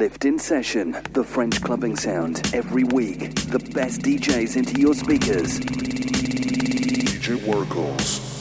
Lift in Session, the French clubbing sound. Every week, the best DJs into your speakers. DJ Workhorse.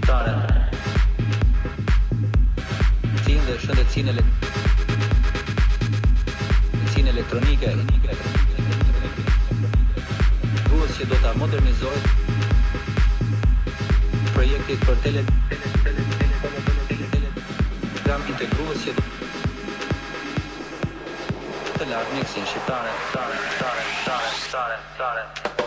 shqiptare Cinë dhe shënë dhe cinë ele... Cinë elektronike Vuhës që do të modernizojë Projektit për tele Gram integruës që të lartë mjekësin shqiptare Tare, tare, tare, tare, tare, tare.